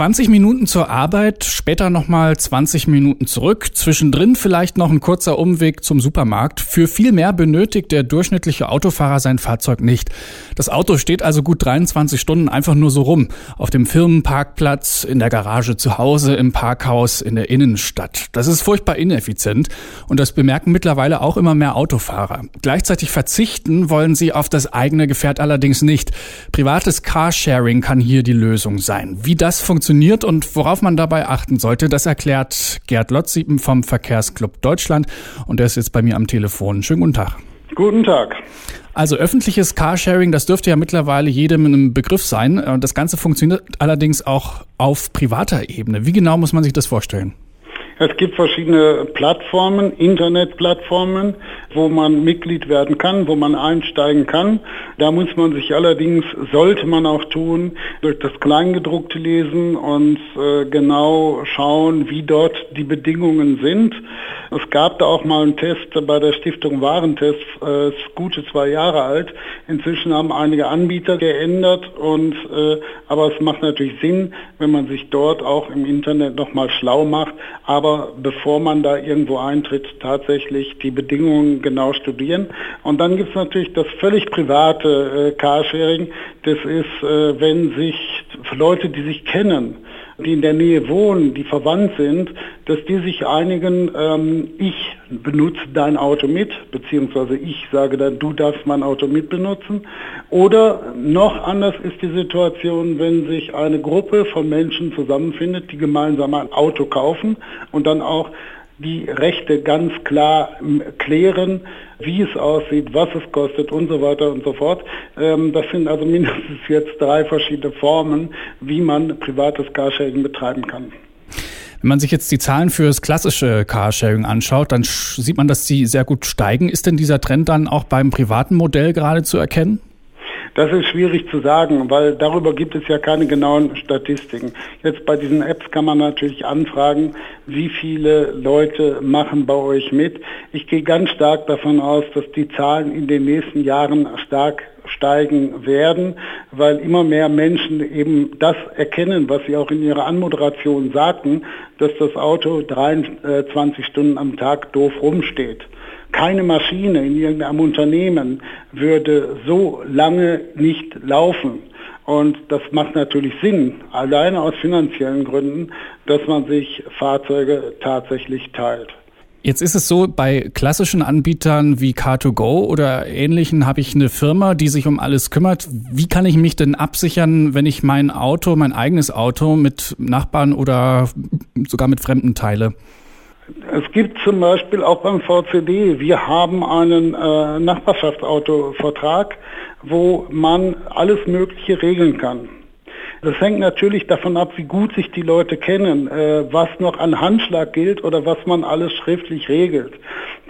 20 Minuten zur Arbeit, später nochmal 20 Minuten zurück, zwischendrin vielleicht noch ein kurzer Umweg zum Supermarkt. Für viel mehr benötigt der durchschnittliche Autofahrer sein Fahrzeug nicht. Das Auto steht also gut 23 Stunden einfach nur so rum. Auf dem Firmenparkplatz, in der Garage zu Hause, im Parkhaus, in der Innenstadt. Das ist furchtbar ineffizient und das bemerken mittlerweile auch immer mehr Autofahrer. Gleichzeitig verzichten wollen sie auf das eigene Gefährt allerdings nicht. Privates Carsharing kann hier die Lösung sein. Wie das funktioniert, funktioniert und worauf man dabei achten sollte, das erklärt Gerd Lotziepen vom Verkehrsclub Deutschland und der ist jetzt bei mir am Telefon. Schönen guten Tag. Guten Tag. Also öffentliches Carsharing, das dürfte ja mittlerweile jedem ein Begriff sein. Das Ganze funktioniert allerdings auch auf privater Ebene. Wie genau muss man sich das vorstellen? Es gibt verschiedene Plattformen, Internetplattformen, wo man Mitglied werden kann, wo man einsteigen kann. Da muss man sich allerdings, sollte man auch tun, durch das Kleingedruckte lesen und äh, genau schauen, wie dort die Bedingungen sind. Es gab da auch mal einen Test bei der Stiftung Warentest, äh, gute zwei Jahre alt. Inzwischen haben einige Anbieter geändert und äh, aber es macht natürlich Sinn, wenn man sich dort auch im Internet nochmal schlau macht. Aber bevor man da irgendwo eintritt, tatsächlich die Bedingungen genau studieren. Und dann gibt es natürlich das völlig private äh, Carsharing. Das ist, äh, wenn sich Leute, die sich kennen, die in der Nähe wohnen, die verwandt sind, dass die sich einigen, ähm, ich benutze dein Auto mit, beziehungsweise ich sage dann, du darfst mein Auto mit benutzen. Oder noch anders ist die Situation, wenn sich eine Gruppe von Menschen zusammenfindet, die gemeinsam ein Auto kaufen und dann auch die Rechte ganz klar ähm, klären, wie es aussieht, was es kostet und so weiter und so fort. Ähm, das sind also mindestens jetzt drei verschiedene Formen, wie man privates Carsharing betreiben kann. Wenn man sich jetzt die Zahlen für das klassische Carsharing anschaut, dann sieht man, dass sie sehr gut steigen. Ist denn dieser Trend dann auch beim privaten Modell gerade zu erkennen? Das ist schwierig zu sagen, weil darüber gibt es ja keine genauen Statistiken. Jetzt bei diesen Apps kann man natürlich anfragen, wie viele Leute machen bei euch mit. Ich gehe ganz stark davon aus, dass die Zahlen in den nächsten Jahren stark steigen werden, weil immer mehr Menschen eben das erkennen, was sie auch in ihrer Anmoderation sagten, dass das Auto 23 Stunden am Tag doof rumsteht. Keine Maschine in irgendeinem Unternehmen würde so lange nicht laufen. Und das macht natürlich Sinn, alleine aus finanziellen Gründen, dass man sich Fahrzeuge tatsächlich teilt. Jetzt ist es so, bei klassischen Anbietern wie Car2Go oder ähnlichen habe ich eine Firma, die sich um alles kümmert. Wie kann ich mich denn absichern, wenn ich mein Auto, mein eigenes Auto mit Nachbarn oder sogar mit Fremden teile? Es gibt zum Beispiel auch beim VCD, wir haben einen äh, Nachbarschaftsautovertrag, wo man alles Mögliche regeln kann. Das hängt natürlich davon ab, wie gut sich die Leute kennen, äh, was noch an Handschlag gilt oder was man alles schriftlich regelt.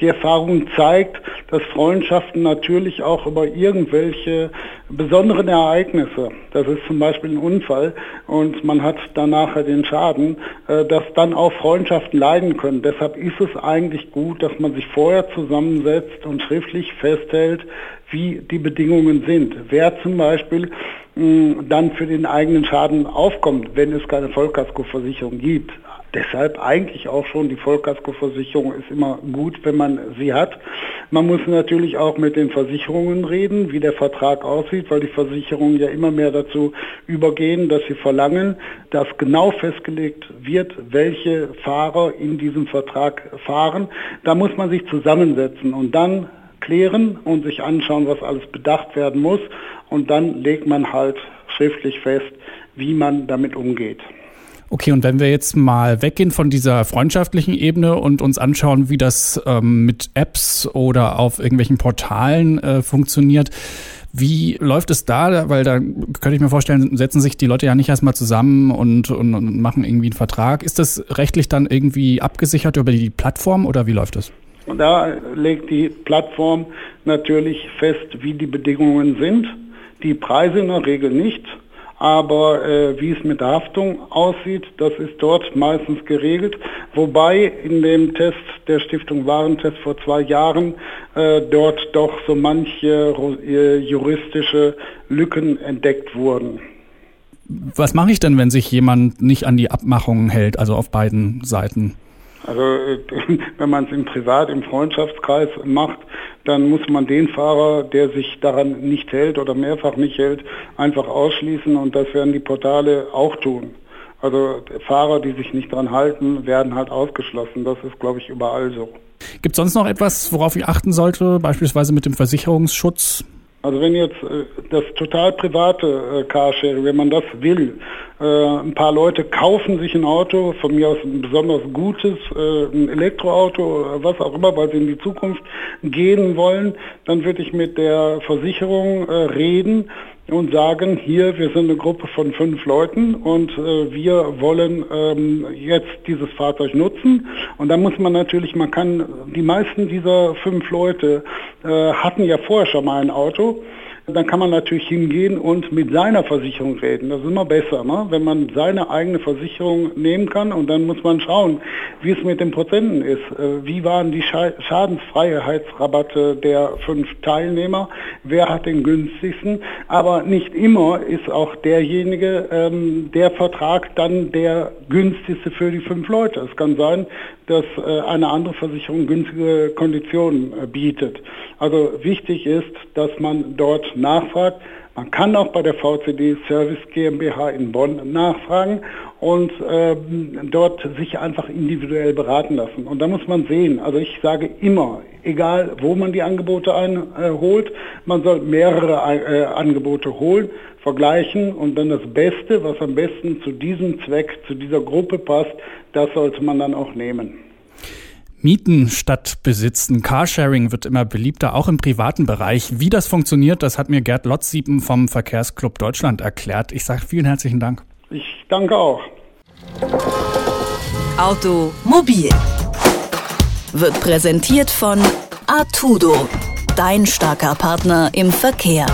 Die Erfahrung zeigt, dass Freundschaften natürlich auch über irgendwelche besonderen Ereignisse, das ist zum Beispiel ein Unfall und man hat danach den Schaden, äh, dass dann auch Freundschaften leiden können. Deshalb ist es eigentlich gut, dass man sich vorher zusammensetzt und schriftlich festhält, wie die Bedingungen sind. Wer zum Beispiel dann für den eigenen Schaden aufkommt, wenn es keine Vollkaskoversicherung gibt. Deshalb eigentlich auch schon die Vollkaskoversicherung ist immer gut, wenn man sie hat. Man muss natürlich auch mit den Versicherungen reden, wie der Vertrag aussieht, weil die Versicherungen ja immer mehr dazu übergehen, dass sie verlangen, dass genau festgelegt wird, welche Fahrer in diesem Vertrag fahren. Da muss man sich zusammensetzen und dann klären und sich anschauen, was alles bedacht werden muss. Und dann legt man halt schriftlich fest, wie man damit umgeht. Okay, und wenn wir jetzt mal weggehen von dieser freundschaftlichen Ebene und uns anschauen, wie das ähm, mit Apps oder auf irgendwelchen Portalen äh, funktioniert, wie läuft es da? Weil da könnte ich mir vorstellen, setzen sich die Leute ja nicht erstmal zusammen und, und, und machen irgendwie einen Vertrag. Ist das rechtlich dann irgendwie abgesichert über die Plattform oder wie läuft das? Und da legt die Plattform natürlich fest, wie die Bedingungen sind. Die Preise in der Regel nicht. Aber äh, wie es mit der Haftung aussieht, das ist dort meistens geregelt. Wobei in dem Test, der Stiftung Warentest vor zwei Jahren äh, dort doch so manche äh, juristische Lücken entdeckt wurden. Was mache ich denn, wenn sich jemand nicht an die Abmachungen hält, also auf beiden Seiten? Also äh, wenn man es im Privat, im Freundschaftskreis macht, dann muss man den Fahrer, der sich daran nicht hält oder mehrfach nicht hält, einfach ausschließen und das werden die Portale auch tun. Also Fahrer, die sich nicht daran halten, werden halt ausgeschlossen. Das ist, glaube ich, überall so. Gibt es sonst noch etwas, worauf ich achten sollte, beispielsweise mit dem Versicherungsschutz? Also wenn jetzt äh, das total private äh, Carsharing, wenn man das will, äh, ein paar Leute kaufen sich ein Auto, von mir aus ein besonders gutes, ein Elektroauto, was auch immer, weil sie in die Zukunft gehen wollen, dann würde ich mit der Versicherung reden und sagen, hier, wir sind eine Gruppe von fünf Leuten und äh, wir wollen ähm, jetzt dieses Fahrzeug nutzen. Und da muss man natürlich, man kann, die meisten dieser fünf Leute hatten ja vorher schon mal ein Auto dann kann man natürlich hingehen und mit seiner Versicherung reden. Das ist immer besser, ne? wenn man seine eigene Versicherung nehmen kann und dann muss man schauen, wie es mit den Prozenten ist. Äh, wie waren die Schadensfreiheitsrabatte der fünf Teilnehmer? Wer hat den günstigsten? Aber nicht immer ist auch derjenige, ähm, der Vertrag dann der günstigste für die fünf Leute. Es kann sein, dass äh, eine andere Versicherung günstige Konditionen äh, bietet. Also wichtig ist, dass man dort nachfragt. Man kann auch bei der VCD Service GmbH in Bonn nachfragen und äh, dort sich einfach individuell beraten lassen. Und da muss man sehen, also ich sage immer, egal wo man die Angebote einholt, äh, man soll mehrere äh, Angebote holen, vergleichen und dann das Beste, was am besten zu diesem Zweck, zu dieser Gruppe passt, das sollte man dann auch nehmen. Mieten statt Besitzen. Carsharing wird immer beliebter, auch im privaten Bereich. Wie das funktioniert, das hat mir Gerd Lotziepen vom Verkehrsclub Deutschland erklärt. Ich sage vielen herzlichen Dank. Ich danke auch. Automobil wird präsentiert von Artudo, dein starker Partner im Verkehr.